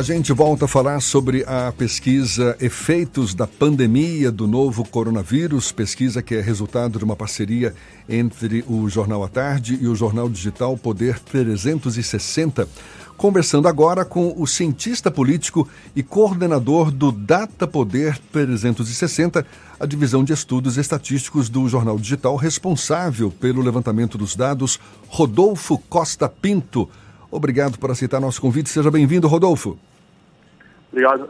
A gente volta a falar sobre a pesquisa Efeitos da Pandemia do Novo Coronavírus, pesquisa que é resultado de uma parceria entre o Jornal à Tarde e o Jornal Digital Poder 360. Conversando agora com o cientista político e coordenador do Data Poder 360, a divisão de estudos estatísticos do Jornal Digital, responsável pelo levantamento dos dados, Rodolfo Costa Pinto. Obrigado por aceitar nosso convite. Seja bem-vindo, Rodolfo. Obrigado.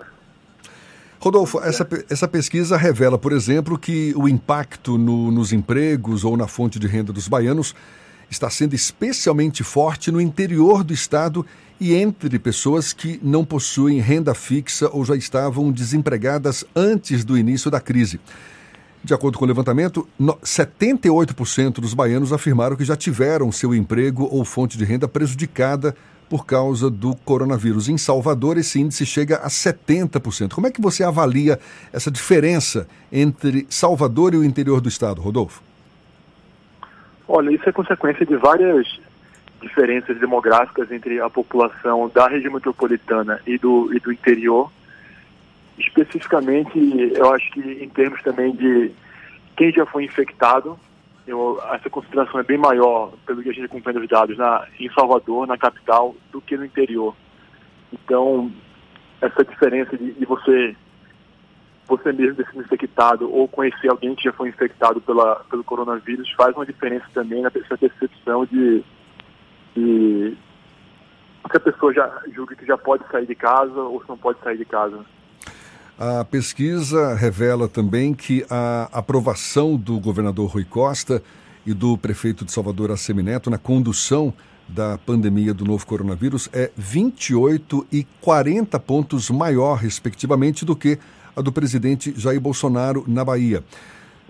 Rodolfo, essa, essa pesquisa revela, por exemplo, que o impacto no, nos empregos ou na fonte de renda dos baianos está sendo especialmente forte no interior do estado e entre pessoas que não possuem renda fixa ou já estavam desempregadas antes do início da crise. De acordo com o levantamento, 78% dos baianos afirmaram que já tiveram seu emprego ou fonte de renda prejudicada por causa do coronavírus. Em Salvador, esse índice chega a 70%. Como é que você avalia essa diferença entre Salvador e o interior do estado, Rodolfo? Olha, isso é consequência de várias diferenças demográficas entre a população da região metropolitana e do, e do interior. Especificamente, eu acho que em termos também de quem já foi infectado, eu, essa concentração é bem maior, pelo que a gente acompanha os dados, na, em Salvador, na capital, do que no interior. Então, essa diferença de, de você você mesmo ter sido infectado ou conhecer alguém que já foi infectado pela, pelo coronavírus faz uma diferença também na percepção de, e se a pessoa já julga que já pode sair de casa ou se não pode sair de casa. A pesquisa revela também que a aprovação do governador Rui Costa e do prefeito de Salvador, Assemineto, na condução da pandemia do novo coronavírus é 28 e 40 pontos maior, respectivamente, do que a do presidente Jair Bolsonaro na Bahia.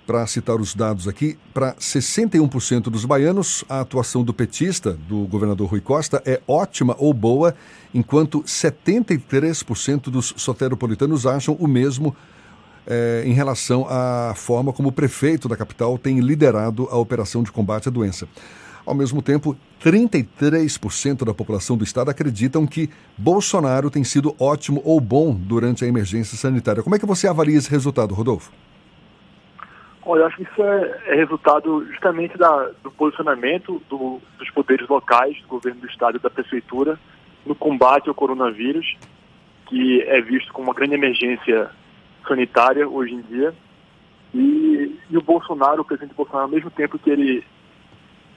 Para citar os dados aqui, para 61% dos baianos, a atuação do petista, do governador Rui Costa, é ótima ou boa, enquanto 73% dos soteropolitanos acham o mesmo é, em relação à forma como o prefeito da capital tem liderado a operação de combate à doença. Ao mesmo tempo, 33% da população do estado acreditam que Bolsonaro tem sido ótimo ou bom durante a emergência sanitária. Como é que você avalia esse resultado, Rodolfo? Olha, eu acho que isso é, é resultado justamente da, do posicionamento do, dos poderes locais, do governo do estado e da prefeitura, no combate ao coronavírus, que é visto como uma grande emergência sanitária hoje em dia. E, e o Bolsonaro, o presidente Bolsonaro, ao mesmo tempo que ele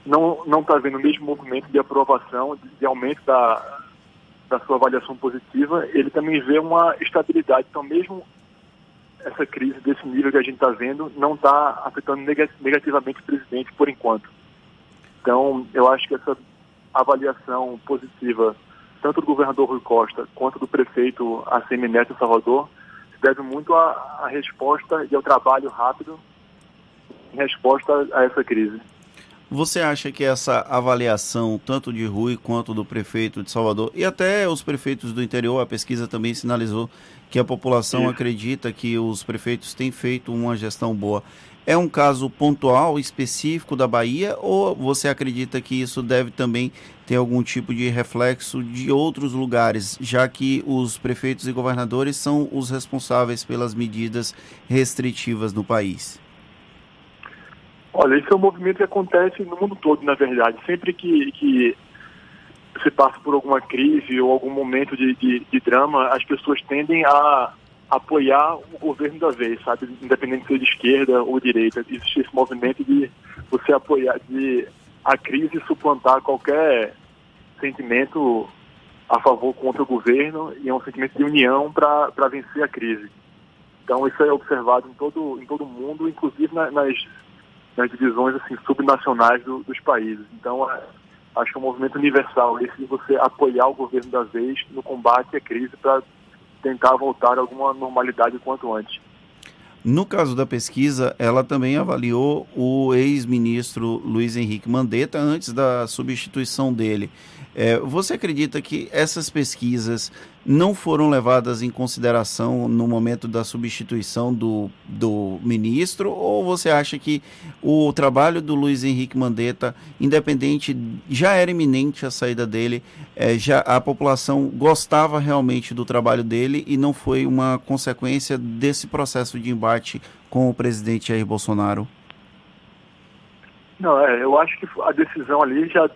não está vendo o mesmo movimento de aprovação, de, de aumento da, da sua avaliação positiva, ele também vê uma estabilidade. Então, mesmo essa crise desse nível que a gente está vendo não está afetando negativamente o presidente por enquanto. Então, eu acho que essa avaliação positiva, tanto do governador Rui Costa quanto do prefeito ACM Neto Salvador, se deve muito à, à resposta e ao trabalho rápido em resposta a essa crise. Você acha que essa avaliação, tanto de Rui quanto do prefeito de Salvador, e até os prefeitos do interior, a pesquisa também sinalizou que a população Isso. acredita que os prefeitos têm feito uma gestão boa. É um caso pontual, específico da Bahia, ou você acredita que isso deve também ter algum tipo de reflexo de outros lugares, já que os prefeitos e governadores são os responsáveis pelas medidas restritivas no país? Olha, esse é um movimento que acontece no mundo todo, na verdade. Sempre que, que se passa por alguma crise ou algum momento de, de, de drama, as pessoas tendem a apoiar o governo da vez, sabe? Independente de ser de esquerda ou direita. Existe esse movimento de você apoiar, de a crise suplantar qualquer sentimento a favor contra o governo e é um sentimento de união para vencer a crise. Então isso é observado em todo em todo o mundo, inclusive nas nas divisões assim, subnacionais do, dos países. Então, acho que é um movimento universal esse de você apoiar o governo da vez no combate à crise para tentar voltar a alguma normalidade quanto antes. No caso da pesquisa, ela também avaliou o ex-ministro Luiz Henrique Mandetta antes da substituição dele. É, você acredita que essas pesquisas não foram levadas em consideração no momento da substituição do, do ministro? Ou você acha que o trabalho do Luiz Henrique Mandetta, independente, já era iminente a saída dele, é, já a população gostava realmente do trabalho dele e não foi uma consequência desse processo de embate com o presidente Jair Bolsonaro? Não, é, eu acho que a decisão ali já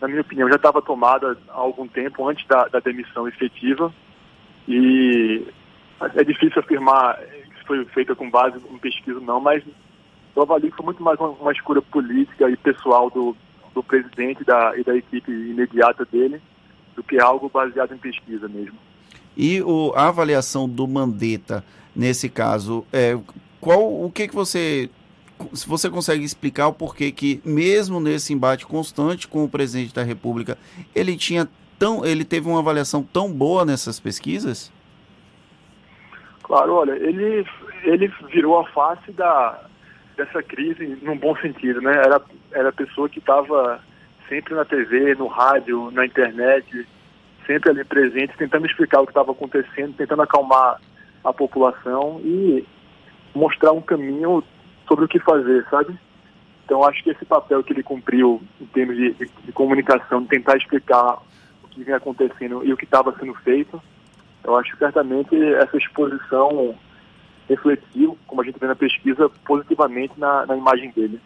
na minha opinião, já estava tomada há algum tempo antes da, da, demissão efetiva e é difícil afirmar que foi feita com base em pesquisa não, mas eu avalio que foi muito mais uma, uma escolha política e pessoal do, do presidente da, e da equipe imediata dele do que algo baseado em pesquisa mesmo. E o, a avaliação do Mandetta, nesse caso, é, qual o que, que você se você consegue explicar o porquê que, mesmo nesse embate constante com o presidente da República, ele tinha tão, ele teve uma avaliação tão boa nessas pesquisas? Claro, olha, ele, ele virou a face da, dessa crise num bom sentido, né? Era, era a pessoa que estava sempre na TV, no rádio, na internet, sempre ali presente, tentando explicar o que estava acontecendo, tentando acalmar a população e mostrar um caminho sobre o que fazer, sabe? Então acho que esse papel que ele cumpriu em termos de, de, de comunicação, de tentar explicar o que vem acontecendo e o que estava sendo feito, eu acho que certamente essa exposição refletiu, como a gente vê na pesquisa, positivamente na, na imagem dele.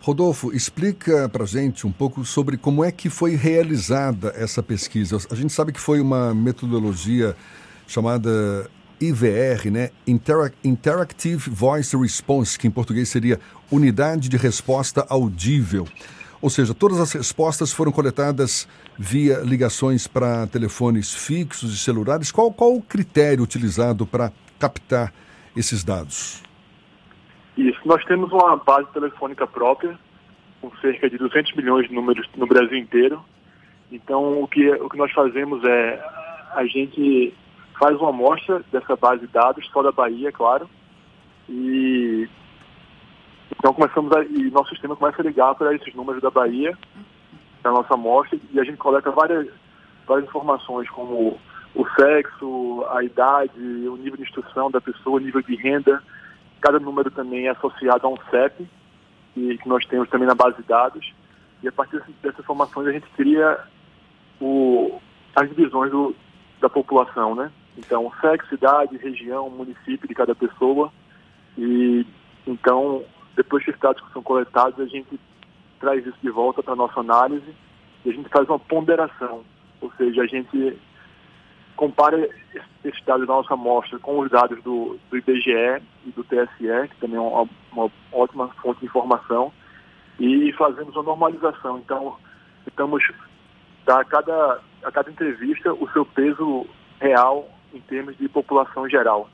Rodolfo, explica para gente um pouco sobre como é que foi realizada essa pesquisa. A gente sabe que foi uma metodologia chamada IVR, né? Interactive Voice Response, que em português seria Unidade de Resposta Audível. Ou seja, todas as respostas foram coletadas via ligações para telefones fixos e celulares. Qual, qual o critério utilizado para captar esses dados? Isso, nós temos uma base telefônica própria, com cerca de 200 milhões de números no Brasil inteiro. Então, o que, o que nós fazemos é a gente faz uma amostra dessa base de dados, só da Bahia, claro, e então começamos a, e nosso sistema começa a ligar para esses números da Bahia, da nossa amostra, e a gente coleta várias, várias informações como o sexo, a idade, o nível de instrução da pessoa, o nível de renda. Cada número também é associado a um CEP, que, que nós temos também na base de dados. E a partir dessas informações a gente cria o, as divisões do, da população, né? Então, sexo, idade, região, município de cada pessoa. E então, depois que os dados são coletados, a gente traz isso de volta para a nossa análise e a gente faz uma ponderação. Ou seja, a gente compara esses dados da nossa amostra com os dados do, do IBGE e do TSE, que também é uma, uma ótima fonte de informação, e fazemos uma normalização. Então, estamos a cada, a cada entrevista o seu peso real em termos de população geral.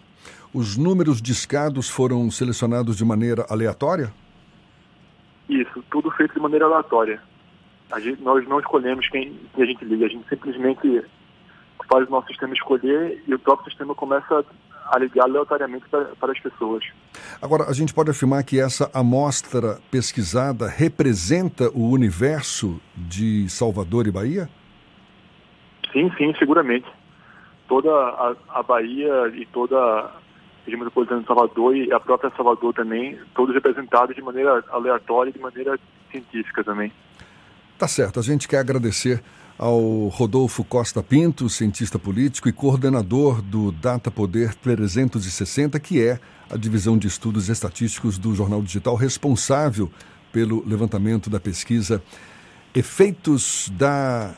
Os números discados foram selecionados de maneira aleatória? Isso, tudo feito de maneira aleatória. Gente, nós não escolhemos quem, quem, a gente liga, a gente simplesmente faz o nosso sistema escolher e o próprio sistema começa a ligar aleatoriamente para, para as pessoas. Agora, a gente pode afirmar que essa amostra pesquisada representa o universo de Salvador e Bahia? Sim, sim, seguramente toda a, a Bahia e toda a região metropolitana de Salvador e a própria Salvador também, todos representados de maneira aleatória e de maneira científica também. Tá certo, a gente quer agradecer ao Rodolfo Costa Pinto, cientista político e coordenador do Data Poder 360, que é a divisão de estudos estatísticos do Jornal Digital responsável pelo levantamento da pesquisa Efeitos da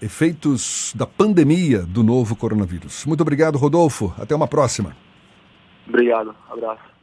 efeitos da pandemia do novo coronavírus. Muito obrigado, Rodolfo. Até uma próxima. Obrigado. Abraço.